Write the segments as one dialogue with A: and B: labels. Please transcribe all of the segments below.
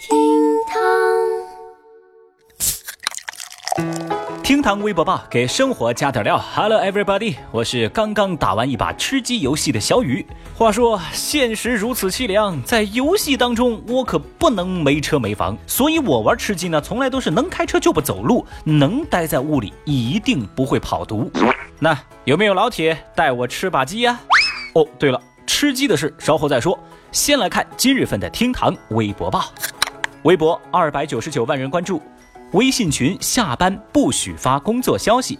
A: 厅堂，厅堂微博报给生活加点料。Hello everybody，我是刚刚打完一把吃鸡游戏的小雨。话说现实如此凄凉，在游戏当中我可不能没车没房，所以我玩吃鸡呢，从来都是能开车就不走路，能待在屋里一定不会跑毒。那有没有老铁带我吃把鸡呀？哦，对了，吃鸡的事稍后再说，先来看今日份的厅堂微博报。微博二百九十九万人关注，微信群下班不许发工作消息。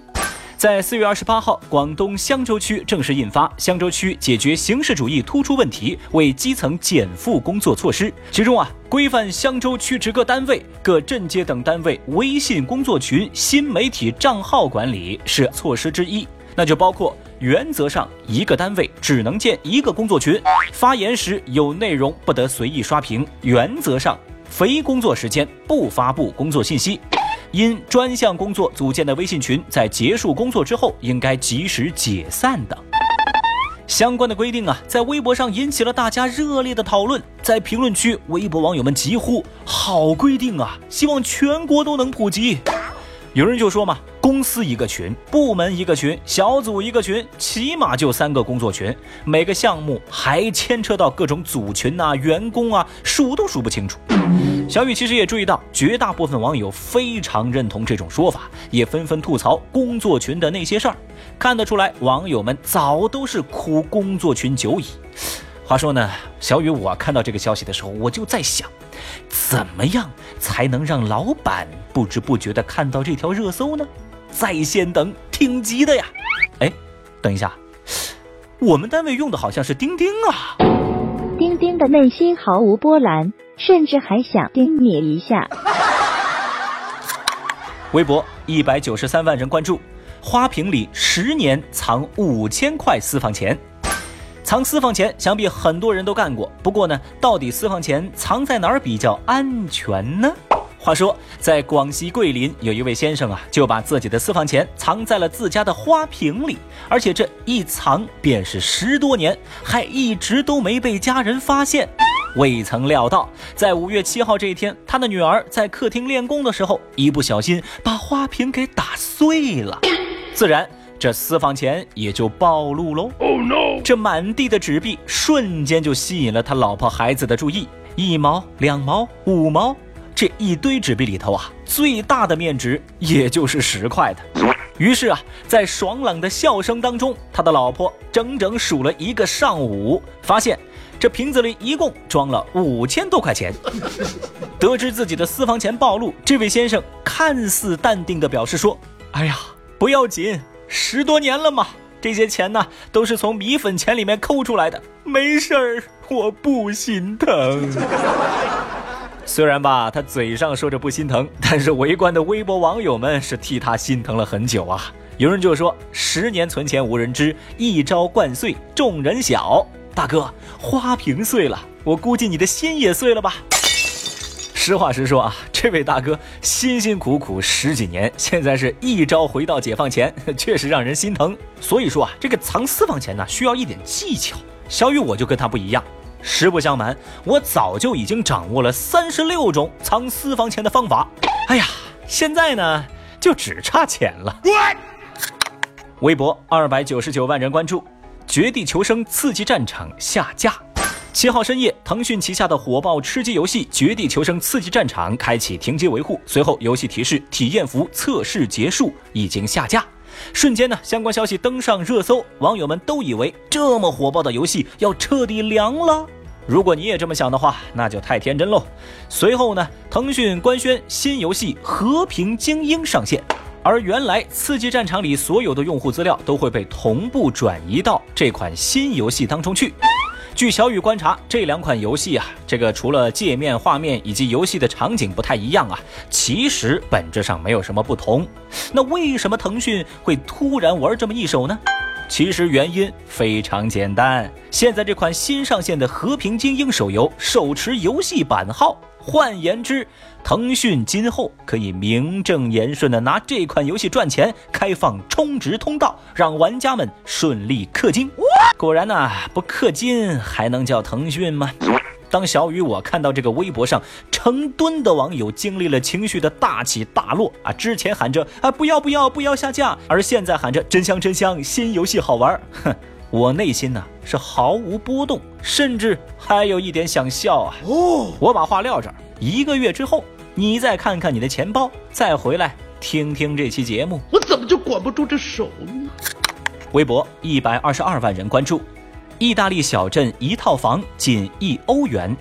A: 在四月二十八号，广东香洲区正式印发《香洲区解决形式主义突出问题为基层减负工作措施》，其中啊，规范香洲区直各单位、各镇街等单位微信工作群新媒体账号管理是措施之一，那就包括原则上一个单位只能建一个工作群，发言时有内容不得随意刷屏，原则上。非工作时间不发布工作信息，因专项工作组建的微信群在结束工作之后应该及时解散等相关的规定啊，在微博上引起了大家热烈的讨论。在评论区，微博网友们疾呼：“好规定啊，希望全国都能普及。”有人就说嘛。公司一个群，部门一个群，小组一个群，起码就三个工作群，每个项目还牵扯到各种组群呐、员工啊，数都数不清楚。小雨其实也注意到，绝大部分网友非常认同这种说法，也纷纷吐槽工作群的那些事儿。看得出来，网友们早都是苦工作群久矣。话说呢，小雨，我看到这个消息的时候，我就在想，怎么样才能让老板不知不觉地看到这条热搜呢？在线等挺急的呀！哎，等一下，我们单位用的好像是钉钉啊。
B: 钉钉的内心毫无波澜，甚至还想钉你一下。
A: 微博一百九十三万人关注，花瓶里十年藏五千块私房钱。藏私房钱，想必很多人都干过。不过呢，到底私房钱藏在哪儿比较安全呢？话说，在广西桂林，有一位先生啊，就把自己的私房钱藏在了自家的花瓶里，而且这一藏便是十多年，还一直都没被家人发现。未曾料到，在五月七号这一天，他的女儿在客厅练功的时候，一不小心把花瓶给打碎了，自然这私房钱也就暴露喽。哦，no，这满地的纸币瞬间就吸引了他老婆孩子的注意，一毛、两毛、五毛。这一堆纸币里头啊，最大的面值也就是十块的。于是啊，在爽朗的笑声当中，他的老婆整整数了一个上午，发现这瓶子里一共装了五千多块钱。得知自己的私房钱暴露，这位先生看似淡定地表示说：“哎呀，不要紧，十多年了嘛，这些钱呢都是从米粉钱里面抠出来的，没事儿，我不心疼。”虽然吧，他嘴上说着不心疼，但是围观的微博网友们是替他心疼了很久啊。有人就说：“十年存钱无人知，一朝灌碎众人晓。”大哥，花瓶碎了，我估计你的心也碎了吧？实话实说啊，这位大哥辛辛苦苦十几年，现在是一朝回到解放前，确实让人心疼。所以说啊，这个藏私房钱呢，需要一点技巧。小雨我就跟他不一样。实不相瞒，我早就已经掌握了三十六种藏私房钱的方法。哎呀，现在呢，就只差钱了。微博二百九十九万人关注，《绝地求生：刺激战场》下架。七号深夜，腾讯旗下的火爆吃鸡游戏《绝地求生：刺激战场》开启停机维护，随后游戏提示体验服测试结束，已经下架。瞬间呢，相关消息登上热搜，网友们都以为这么火爆的游戏要彻底凉了。如果你也这么想的话，那就太天真喽。随后呢，腾讯官宣新游戏《和平精英》上线，而原来《刺激战场》里所有的用户资料都会被同步转移到这款新游戏当中去。据小雨观察，这两款游戏啊，这个除了界面、画面以及游戏的场景不太一样啊，其实本质上没有什么不同。那为什么腾讯会突然玩这么一手呢？其实原因非常简单，现在这款新上线的《和平精英》手游手持游戏版号，换言之，腾讯今后可以名正言顺的拿这款游戏赚钱，开放充值通道，让玩家们顺利氪金。果然呐，不氪金还能叫腾讯吗？当小雨我看到这个微博上成吨的网友经历了情绪的大起大落啊，之前喊着啊不要不要不要下架，而现在喊着真香真香，新游戏好玩，哼，我内心呢是毫无波动，甚至还有一点想笑啊。哦，我把话撂这儿，一个月之后你再看看你的钱包，再回来听听这期节目，
C: 我怎么就管不住这手呢？
A: 微博一百二十二万人关注。意大利小镇一套房仅一欧元。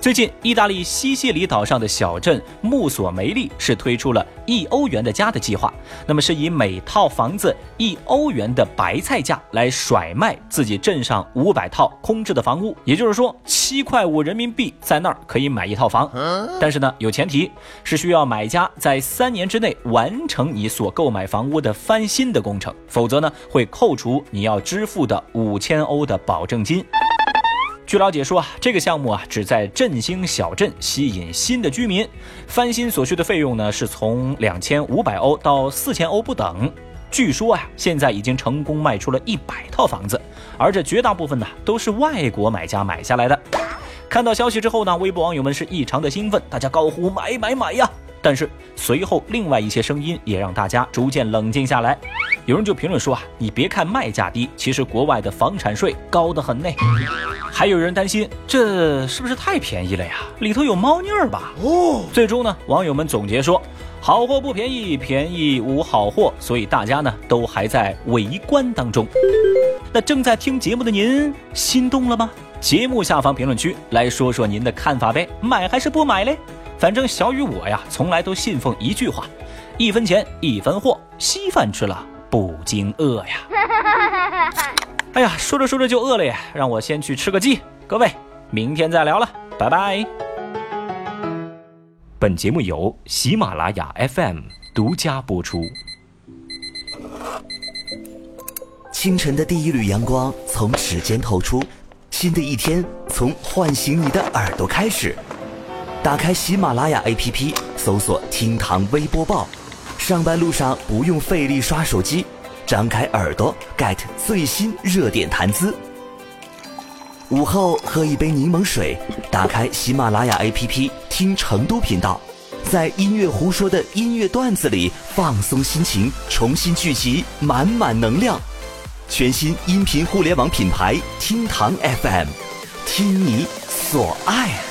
A: 最近，意大利西西里岛上的小镇穆索梅利是推出了一欧元的家的计划。那么，是以每套房子一欧元的白菜价来甩卖自己镇上五百套空置的房屋。也就是说，七块五人民币在那儿可以买一套房。但是呢，有前提是需要买家在三年之内完成你所购买房屋的翻新的工程，否则呢，会扣除你要支付的五千欧的保证金。据了解说啊，这个项目啊，旨在振兴小镇，吸引新的居民。翻新所需的费用呢，是从两千五百欧到四千欧不等。据说啊，现在已经成功卖出了一百套房子，而这绝大部分呢，都是外国买家买下来的。看到消息之后呢，微博网友们是异常的兴奋，大家高呼买买买呀！但是随后，另外一些声音也让大家逐渐冷静下来。有人就评论说啊，你别看卖价低，其实国外的房产税高得很呢。还有人担心，这是不是太便宜了呀？里头有猫腻儿吧？哦。最终呢，网友们总结说，好货不便宜，便宜无好货，所以大家呢都还在围观当中。那正在听节目的您，心动了吗？节目下方评论区来说说您的看法呗，买还是不买嘞？反正小雨我呀，从来都信奉一句话：一分钱一分货，稀饭吃了不惊饿呀。哎呀，说着说着就饿了呀，让我先去吃个鸡。各位，明天再聊了，拜拜。本节目由喜马拉雅 FM 独家播出。
D: 清晨的第一缕阳光从指尖透出，新的一天从唤醒你的耳朵开始。打开喜马拉雅 APP，搜索“厅堂微播报”，上班路上不用费力刷手机，张开耳朵 get 最新热点谈资。午后喝一杯柠檬水，打开喜马拉雅 APP 听成都频道，在音乐胡说的音乐段子里放松心情，重新聚集满满能量。全新音频互联网品牌厅堂 FM，听你所爱。